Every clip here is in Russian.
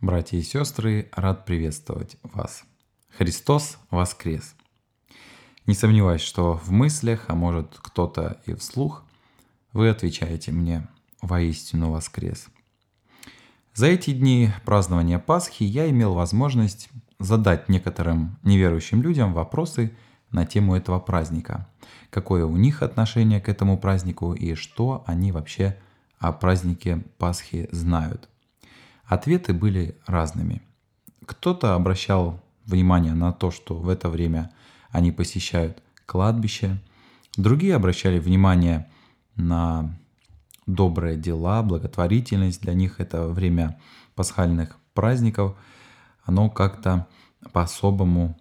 Братья и сестры, рад приветствовать вас. Христос воскрес. Не сомневаюсь, что в мыслях, а может кто-то и вслух, вы отвечаете мне «Воистину воскрес». За эти дни празднования Пасхи я имел возможность задать некоторым неверующим людям вопросы на тему этого праздника. Какое у них отношение к этому празднику и что они вообще о празднике Пасхи знают. Ответы были разными. Кто-то обращал внимание на то, что в это время они посещают кладбище. Другие обращали внимание на добрые дела, благотворительность. Для них это время пасхальных праздников. Оно как-то по-особому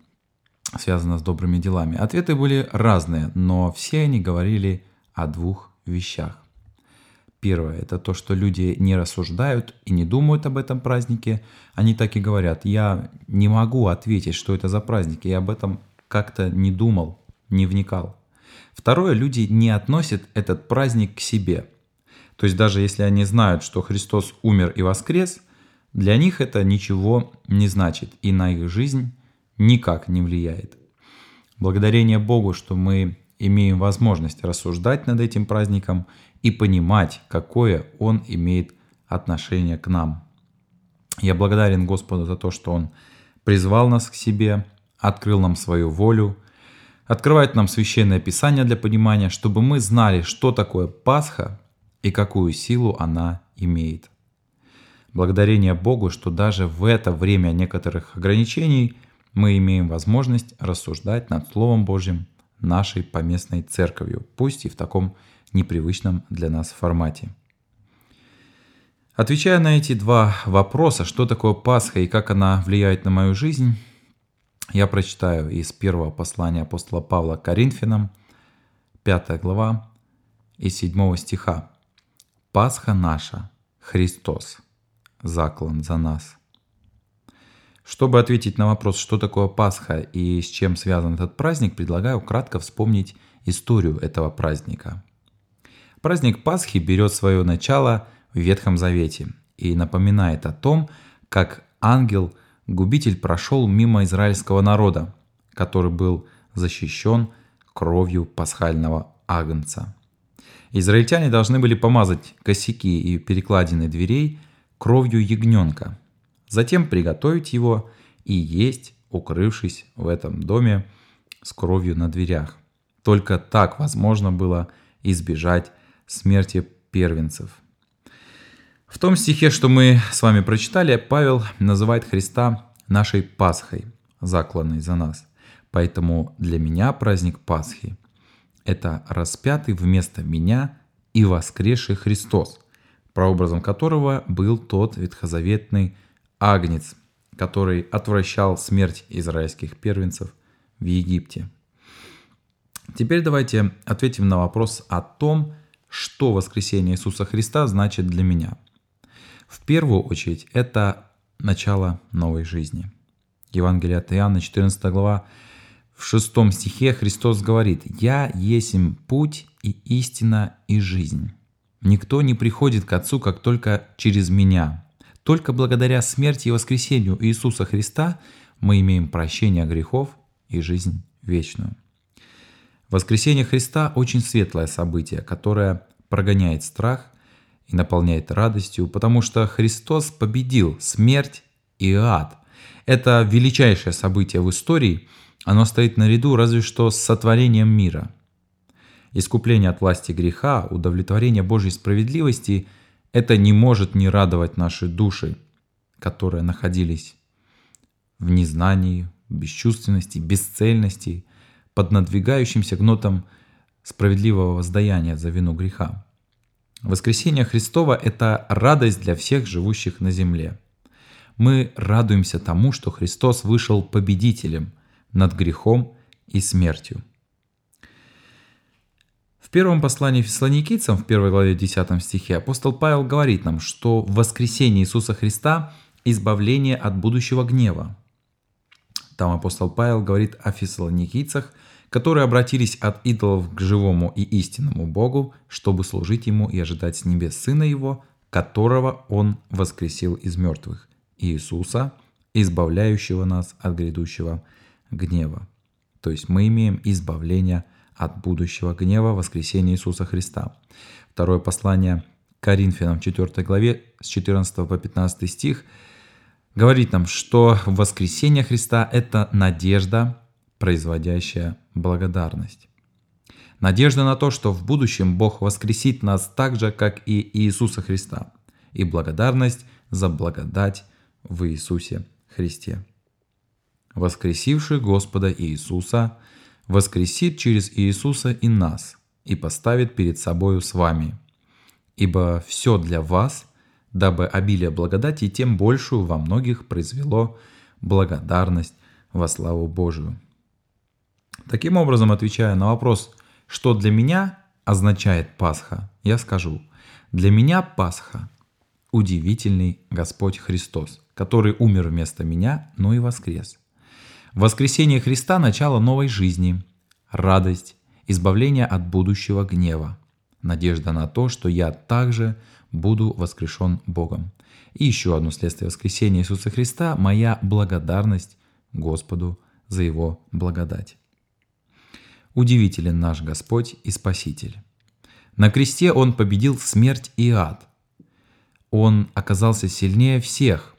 связано с добрыми делами. Ответы были разные, но все они говорили о двух вещах. Первое – это то, что люди не рассуждают и не думают об этом празднике. Они так и говорят, я не могу ответить, что это за праздник, я об этом как-то не думал, не вникал. Второе, люди не относят этот праздник к себе. То есть даже если они знают, что Христос умер и воскрес, для них это ничего не значит и на их жизнь никак не влияет. Благодарение Богу, что мы имеем возможность рассуждать над этим праздником и понимать, какое он имеет отношение к нам. Я благодарен Господу за то, что Он призвал нас к себе, открыл нам свою волю, открывает нам священное писание для понимания, чтобы мы знали, что такое Пасха и какую силу она имеет. Благодарение Богу, что даже в это время некоторых ограничений мы имеем возможность рассуждать над Словом Божьим нашей поместной церковью, пусть и в таком непривычном для нас формате. Отвечая на эти два вопроса, что такое Пасха и как она влияет на мою жизнь, я прочитаю из первого послания апостола Павла к Коринфянам, 5 глава, из 7 стиха. «Пасха наша, Христос, заклан за нас». Чтобы ответить на вопрос, что такое Пасха и с чем связан этот праздник, предлагаю кратко вспомнить историю этого праздника. Праздник Пасхи берет свое начало в Ветхом Завете и напоминает о том, как ангел-губитель прошел мимо израильского народа, который был защищен кровью пасхального агнца. Израильтяне должны были помазать косяки и перекладины дверей кровью ягненка – затем приготовить его и есть, укрывшись в этом доме с кровью на дверях. Только так возможно было избежать смерти первенцев. В том стихе, что мы с вами прочитали, Павел называет Христа нашей Пасхой, закланной за нас. Поэтому для меня праздник Пасхи – это распятый вместо меня и воскресший Христос, прообразом которого был тот ветхозаветный агнец, который отвращал смерть израильских первенцев в Египте. Теперь давайте ответим на вопрос о том, что воскресение Иисуса Христа значит для меня. В первую очередь это начало новой жизни. Евангелие от Иоанна, 14 глава, в шестом стихе Христос говорит, «Я есмь путь и истина и жизнь. Никто не приходит к Отцу, как только через Меня. Только благодаря смерти и воскресению Иисуса Христа мы имеем прощение грехов и жизнь вечную. Воскресение Христа – очень светлое событие, которое прогоняет страх и наполняет радостью, потому что Христос победил смерть и ад. Это величайшее событие в истории, оно стоит наряду разве что с сотворением мира. Искупление от власти греха, удовлетворение Божьей справедливости – это не может не радовать наши души, которые находились в незнании, бесчувственности, бесцельности, под надвигающимся гнотом справедливого воздаяния за вину греха. Воскресение Христова – это радость для всех живущих на земле. Мы радуемся тому, что Христос вышел победителем над грехом и смертью. В первом послании фессалоникийцам, в первой главе 10 стихе, апостол Павел говорит нам, что в воскресении Иисуса Христа избавление от будущего гнева. Там апостол Павел говорит о фессалоникийцах, которые обратились от идолов к живому и истинному Богу, чтобы служить Ему и ожидать с небес Сына Его, которого Он воскресил из мертвых, Иисуса, избавляющего нас от грядущего гнева. То есть мы имеем избавление от будущего гнева воскресения Иисуса Христа. Второе послание Коринфянам 4 главе с 14 по 15 стих говорит нам, что воскресение Христа – это надежда, производящая благодарность. Надежда на то, что в будущем Бог воскресит нас так же, как и Иисуса Христа, и благодарность за благодать в Иисусе Христе. Воскресивший Господа Иисуса воскресит через Иисуса и нас и поставит перед собою с вами. Ибо все для вас, дабы обилие благодати тем большую во многих произвело благодарность во славу Божию. Таким образом, отвечая на вопрос, что для меня означает Пасха, я скажу, для меня Пасха – удивительный Господь Христос, который умер вместо меня, но и воскрес. Воскресение Христа – начало новой жизни, радость, избавление от будущего гнева, надежда на то, что я также буду воскрешен Богом. И еще одно следствие воскресения Иисуса Христа – моя благодарность Господу за Его благодать. Удивителен наш Господь и Спаситель. На кресте Он победил смерть и ад. Он оказался сильнее всех.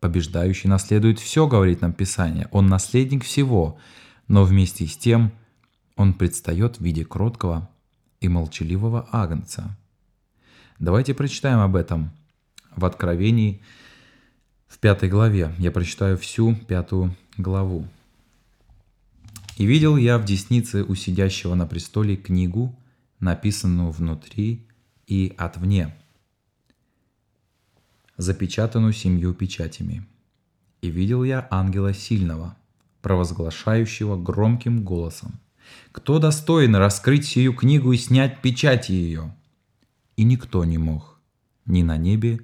Побеждающий наследует все, говорит нам Писание. Он наследник всего, но вместе с тем Он предстает в виде кроткого и молчаливого агнца. Давайте прочитаем об этом в Откровении в пятой главе. Я прочитаю всю пятую главу. И видел я в деснице у сидящего на престоле книгу, написанную внутри и отвне, запечатанную семью печатями. И видел я ангела сильного, провозглашающего громким голосом, «Кто достоин раскрыть сию книгу и снять печати ее?» И никто не мог, ни на небе,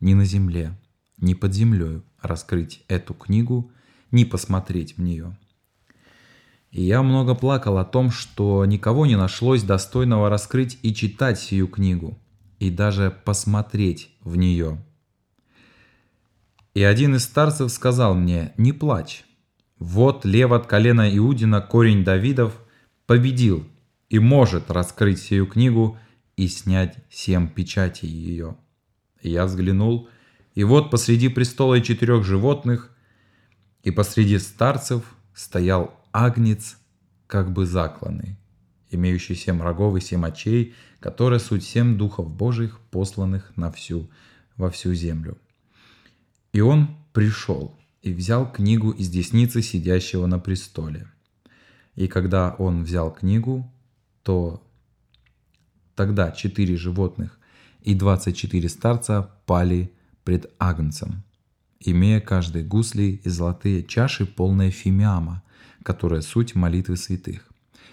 ни на земле, ни под землей раскрыть эту книгу, ни посмотреть в нее – и я много плакал о том, что никого не нашлось достойного раскрыть и читать сию книгу, и даже посмотреть в нее. И один из старцев сказал мне, не плачь, вот лев от колена Иудина, корень Давидов, победил и может раскрыть сию книгу и снять семь печатей ее. Я взглянул, и вот посреди престола и четырех животных, и посреди старцев стоял агнец как бы закланный, имеющий семь рогов и семь очей, которые суть семь духов Божьих, посланных на всю, во всю землю. И он пришел и взял книгу из десницы сидящего на престоле. И когда он взял книгу, то тогда четыре животных и двадцать четыре старца пали пред Агнцем, имея каждый гусли и золотые чаши, полные фимиама, которая суть молитвы святых,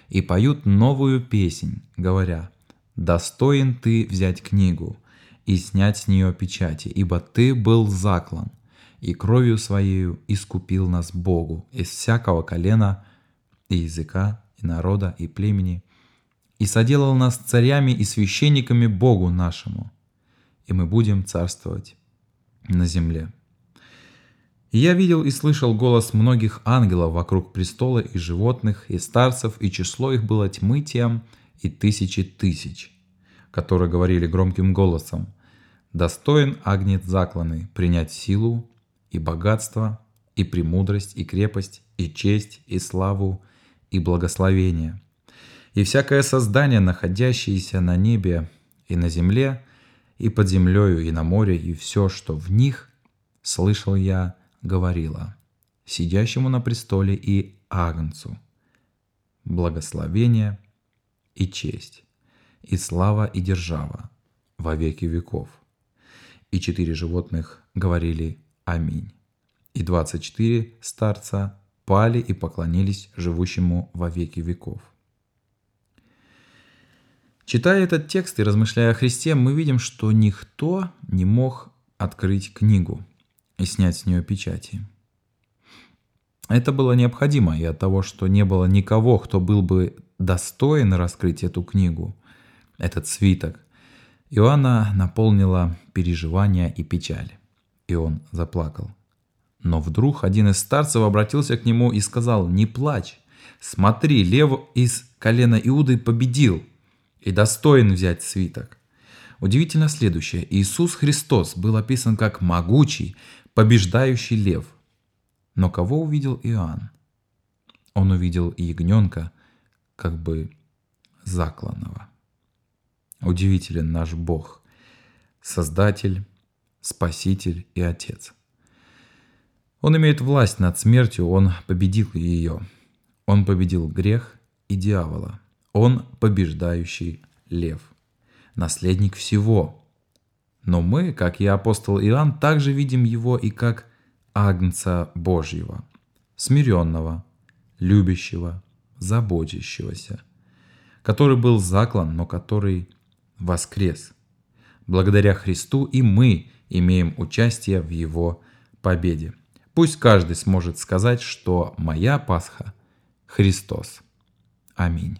и поют новую песнь, говоря, «Достоин ты взять книгу и снять с нее печати, ибо ты был заклан, и кровью своею искупил нас Богу из всякого колена и языка, и народа, и племени, и соделал нас царями и священниками Богу нашему, и мы будем царствовать на земле». И я видел и слышал голос многих ангелов вокруг престола и животных, и старцев, и число их было тьмы тем, и тысячи тысяч, которые говорили громким голосом, «Достоин агнец закланный принять силу и богатство, и премудрость, и крепость, и честь, и славу, и благословение. И всякое создание, находящееся на небе и на земле, и под землею, и на море, и все, что в них, слышал я, говорила сидящему на престоле и Агнцу, благословение и честь, и слава и держава во веки веков. И четыре животных говорили «Аминь». И двадцать четыре старца пали и поклонились живущему во веки веков. Читая этот текст и размышляя о Христе, мы видим, что никто не мог открыть книгу – и снять с нее печати. Это было необходимо и от того, что не было никого, кто был бы достоин раскрыть эту книгу, этот свиток, Иоанна наполнила переживания и печаль. И он заплакал. Но вдруг один из старцев обратился к нему и сказал, «Не плачь, смотри, лев из колена Иуды победил и достоин взять свиток». Удивительно следующее. Иисус Христос был описан как могучий, побеждающий лев. Но кого увидел Иоанн? Он увидел ягненка, как бы закланного. Удивителен наш Бог, Создатель, Спаситель и Отец. Он имеет власть над смертью, он победил ее. Он победил грех и дьявола. Он побеждающий лев, наследник всего. Но мы, как и апостол Иоанн, также видим его и как Агнца Божьего, смиренного, любящего, заботящегося, который был заклан, но который воскрес. Благодаря Христу и мы имеем участие в Его победе. Пусть каждый сможет сказать, что моя Пасха – Христос. Аминь.